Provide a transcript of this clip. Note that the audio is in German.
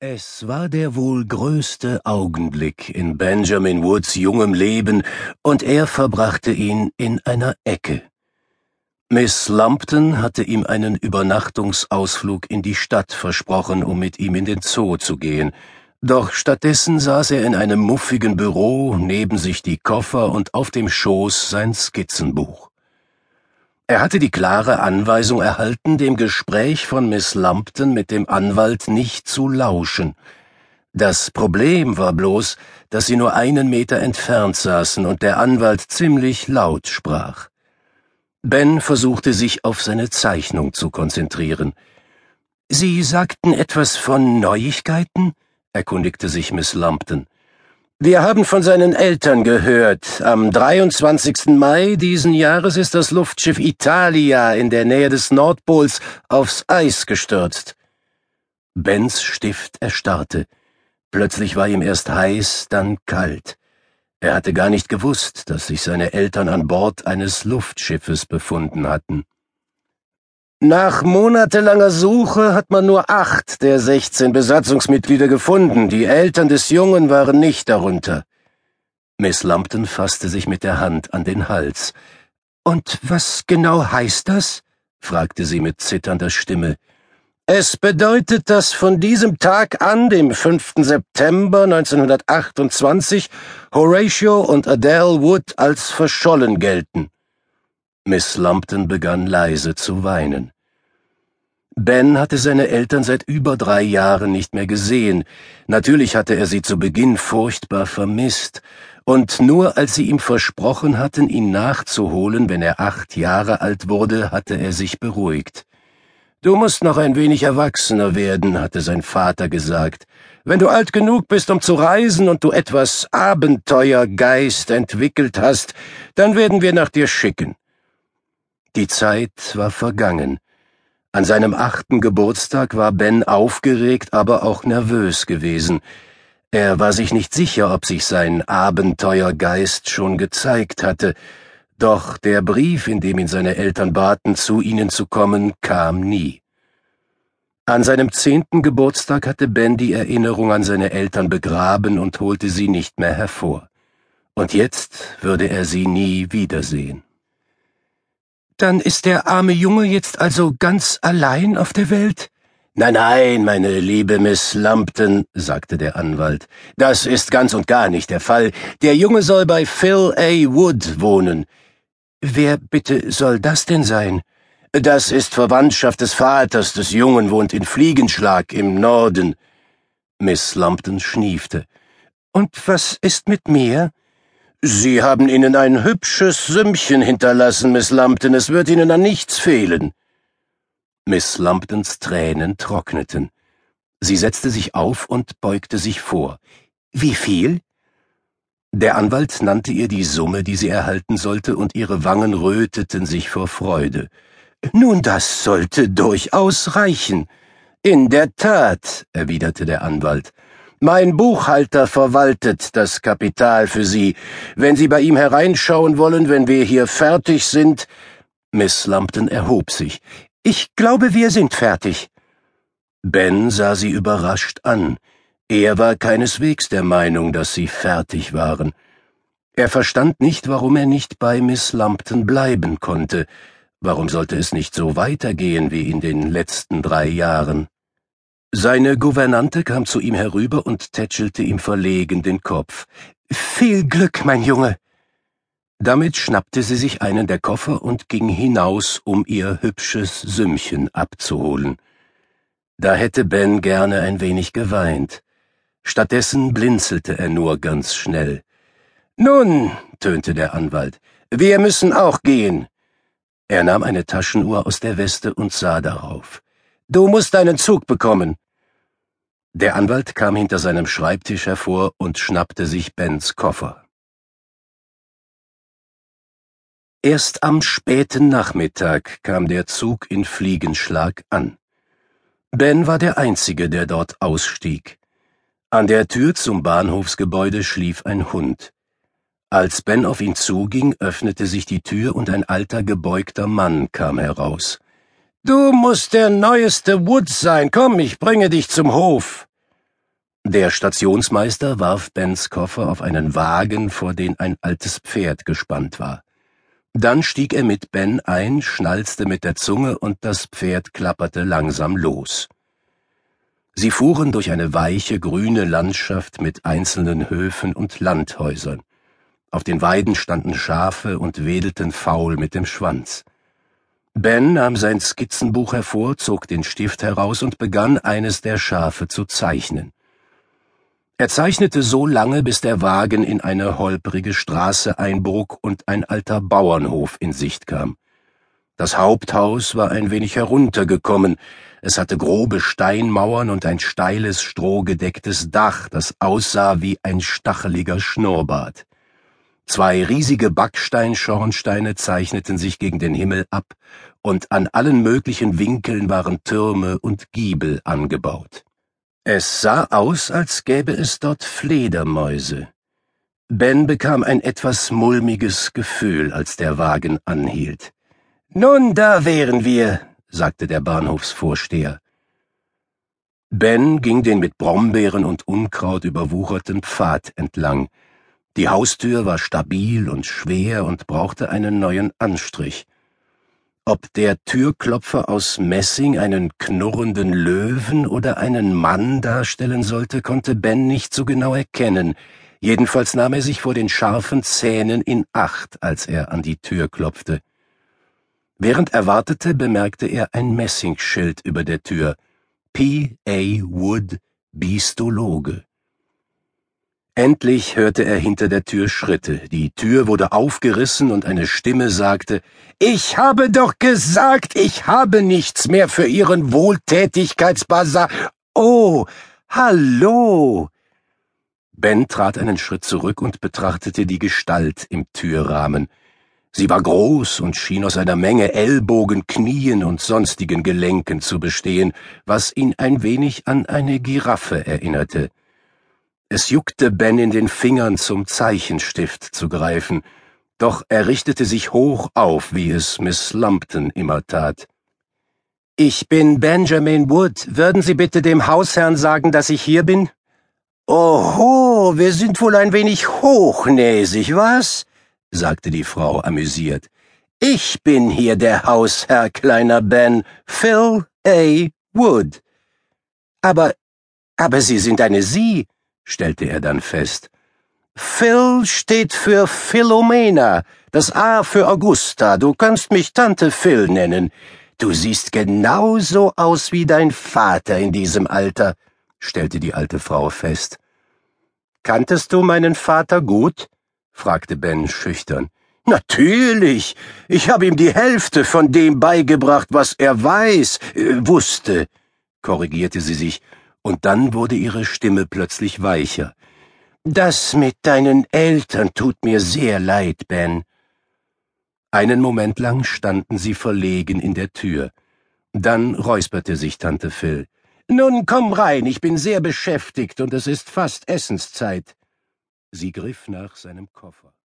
Es war der wohl größte Augenblick in Benjamin Woods jungem Leben, und er verbrachte ihn in einer Ecke. Miss Lumpton hatte ihm einen Übernachtungsausflug in die Stadt versprochen, um mit ihm in den Zoo zu gehen, doch stattdessen saß er in einem muffigen Büro, neben sich die Koffer und auf dem Schoß sein Skizzenbuch. Er hatte die klare Anweisung erhalten, dem Gespräch von Miss Lumpton mit dem Anwalt nicht zu lauschen. Das Problem war bloß, dass sie nur einen Meter entfernt saßen und der Anwalt ziemlich laut sprach. Ben versuchte sich auf seine Zeichnung zu konzentrieren. Sie sagten etwas von Neuigkeiten? erkundigte sich Miss Lumpton. Wir haben von seinen Eltern gehört. Am 23. Mai diesen Jahres ist das Luftschiff Italia in der Nähe des Nordpols aufs Eis gestürzt. Bens Stift erstarrte. Plötzlich war ihm erst heiß, dann kalt. Er hatte gar nicht gewusst, dass sich seine Eltern an Bord eines Luftschiffes befunden hatten. Nach monatelanger Suche hat man nur acht der sechzehn Besatzungsmitglieder gefunden. Die Eltern des Jungen waren nicht darunter. Miss Lumpton fasste sich mit der Hand an den Hals. Und was genau heißt das? fragte sie mit zitternder Stimme. Es bedeutet, dass von diesem Tag an, dem 5. September 1928, Horatio und Adele Wood als verschollen gelten. Miss Lumpton begann leise zu weinen. Ben hatte seine Eltern seit über drei Jahren nicht mehr gesehen. Natürlich hatte er sie zu Beginn furchtbar vermisst, und nur als sie ihm versprochen hatten, ihn nachzuholen, wenn er acht Jahre alt wurde, hatte er sich beruhigt. Du musst noch ein wenig erwachsener werden, hatte sein Vater gesagt. Wenn du alt genug bist, um zu reisen und du etwas Abenteuergeist entwickelt hast, dann werden wir nach dir schicken. Die Zeit war vergangen. An seinem achten Geburtstag war Ben aufgeregt, aber auch nervös gewesen. Er war sich nicht sicher, ob sich sein Abenteuergeist schon gezeigt hatte, doch der Brief, in dem ihn seine Eltern baten, zu ihnen zu kommen, kam nie. An seinem zehnten Geburtstag hatte Ben die Erinnerung an seine Eltern begraben und holte sie nicht mehr hervor. Und jetzt würde er sie nie wiedersehen. Dann ist der arme Junge jetzt also ganz allein auf der Welt? Nein, nein, meine liebe Miss Lumpton, sagte der Anwalt. Das ist ganz und gar nicht der Fall. Der Junge soll bei Phil A. Wood wohnen. Wer bitte soll das denn sein? Das ist Verwandtschaft des Vaters des Jungen, wohnt in Fliegenschlag im Norden. Miss Lumpton schniefte. Und was ist mit mir? Sie haben ihnen ein hübsches Sümmchen hinterlassen, Miss Lumpton, es wird Ihnen an nichts fehlen. Miss Lumptons Tränen trockneten. Sie setzte sich auf und beugte sich vor. Wie viel? Der Anwalt nannte ihr die Summe, die sie erhalten sollte, und ihre Wangen röteten sich vor Freude. Nun, das sollte durchaus reichen. In der Tat, erwiderte der Anwalt. Mein Buchhalter verwaltet das Kapital für Sie. Wenn Sie bei ihm hereinschauen wollen, wenn wir hier fertig sind. Miss Lumpton erhob sich. Ich glaube, wir sind fertig. Ben sah sie überrascht an. Er war keineswegs der Meinung, dass sie fertig waren. Er verstand nicht, warum er nicht bei Miss Lumpton bleiben konnte. Warum sollte es nicht so weitergehen wie in den letzten drei Jahren? Seine Gouvernante kam zu ihm herüber und tätschelte ihm verlegen den Kopf. Viel Glück, mein Junge. Damit schnappte sie sich einen der Koffer und ging hinaus, um ihr hübsches Sümmchen abzuholen. Da hätte Ben gerne ein wenig geweint. Stattdessen blinzelte er nur ganz schnell. Nun, tönte der Anwalt, wir müssen auch gehen. Er nahm eine Taschenuhr aus der Weste und sah darauf. Du musst deinen Zug bekommen. Der Anwalt kam hinter seinem Schreibtisch hervor und schnappte sich Bens Koffer. Erst am späten Nachmittag kam der Zug in Fliegenschlag an. Ben war der Einzige, der dort ausstieg. An der Tür zum Bahnhofsgebäude schlief ein Hund. Als Ben auf ihn zuging, öffnete sich die Tür und ein alter gebeugter Mann kam heraus. Du musst der neueste Woods sein. Komm, ich bringe dich zum Hof. Der Stationsmeister warf Bens Koffer auf einen Wagen, vor den ein altes Pferd gespannt war. Dann stieg er mit Ben ein, schnalzte mit der Zunge und das Pferd klapperte langsam los. Sie fuhren durch eine weiche, grüne Landschaft mit einzelnen Höfen und Landhäusern. Auf den Weiden standen Schafe und wedelten faul mit dem Schwanz. Ben nahm sein Skizzenbuch hervor, zog den Stift heraus und begann eines der Schafe zu zeichnen. Er zeichnete so lange, bis der Wagen in eine holprige Straße einbog und ein alter Bauernhof in Sicht kam. Das Haupthaus war ein wenig heruntergekommen, es hatte grobe Steinmauern und ein steiles, strohgedecktes Dach, das aussah wie ein stacheliger Schnurrbart. Zwei riesige Backsteinschornsteine zeichneten sich gegen den Himmel ab, und an allen möglichen Winkeln waren Türme und Giebel angebaut. Es sah aus, als gäbe es dort Fledermäuse. Ben bekam ein etwas mulmiges Gefühl, als der Wagen anhielt. Nun, da wären wir, sagte der Bahnhofsvorsteher. Ben ging den mit Brombeeren und Unkraut überwucherten Pfad entlang, die Haustür war stabil und schwer und brauchte einen neuen Anstrich. Ob der Türklopfer aus Messing einen knurrenden Löwen oder einen Mann darstellen sollte, konnte Ben nicht so genau erkennen. Jedenfalls nahm er sich vor den scharfen Zähnen in Acht, als er an die Tür klopfte. Während er wartete, bemerkte er ein Messingschild über der Tür. P. A. Wood, Bistologe. Endlich hörte er hinter der Tür Schritte, die Tür wurde aufgerissen und eine Stimme sagte Ich habe doch gesagt, ich habe nichts mehr für Ihren Wohltätigkeitsbasar. Oh, hallo. Ben trat einen Schritt zurück und betrachtete die Gestalt im Türrahmen. Sie war groß und schien aus einer Menge Ellbogen, Knien und sonstigen Gelenken zu bestehen, was ihn ein wenig an eine Giraffe erinnerte. Es juckte Ben in den Fingern zum Zeichenstift zu greifen, doch er richtete sich hoch auf, wie es Miss Lumpton immer tat. Ich bin Benjamin Wood. Würden Sie bitte dem Hausherrn sagen, dass ich hier bin? Oho, wir sind wohl ein wenig hochnäsig, was? sagte die Frau amüsiert. Ich bin hier der Hausherr, kleiner Ben, Phil A. Wood. Aber, aber Sie sind eine Sie, stellte er dann fest. Phil steht für Philomena, das A für Augusta. Du kannst mich Tante Phil nennen. Du siehst genauso aus wie dein Vater in diesem Alter, stellte die alte Frau fest. Kanntest du meinen Vater gut? fragte Ben schüchtern. Natürlich. Ich habe ihm die Hälfte von dem beigebracht, was er weiß, äh, wusste, korrigierte sie sich und dann wurde ihre Stimme plötzlich weicher. Das mit deinen Eltern tut mir sehr leid, Ben. Einen Moment lang standen sie verlegen in der Tür. Dann räusperte sich Tante Phil. Nun komm rein, ich bin sehr beschäftigt und es ist fast Essenszeit. Sie griff nach seinem Koffer.